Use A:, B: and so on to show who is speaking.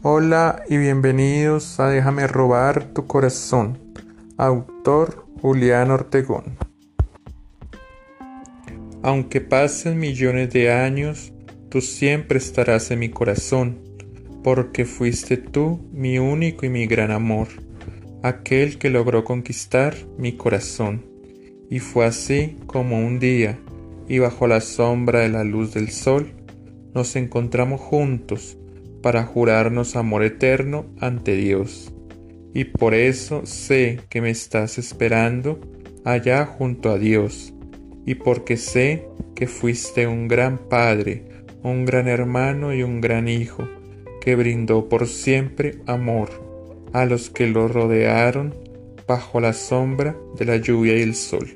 A: Hola y bienvenidos a Déjame robar tu corazón. Autor Julián Ortegón. Aunque pasen millones de años, tú siempre estarás en mi corazón, porque fuiste tú mi único y mi gran amor, aquel que logró conquistar mi corazón. Y fue así como un día, y bajo la sombra de la luz del sol, nos encontramos juntos para jurarnos amor eterno ante Dios. Y por eso sé que me estás esperando allá junto a Dios. Y porque sé que fuiste un gran Padre, un gran hermano y un gran Hijo, que brindó por siempre amor a los que lo rodearon bajo la sombra de la lluvia y el sol.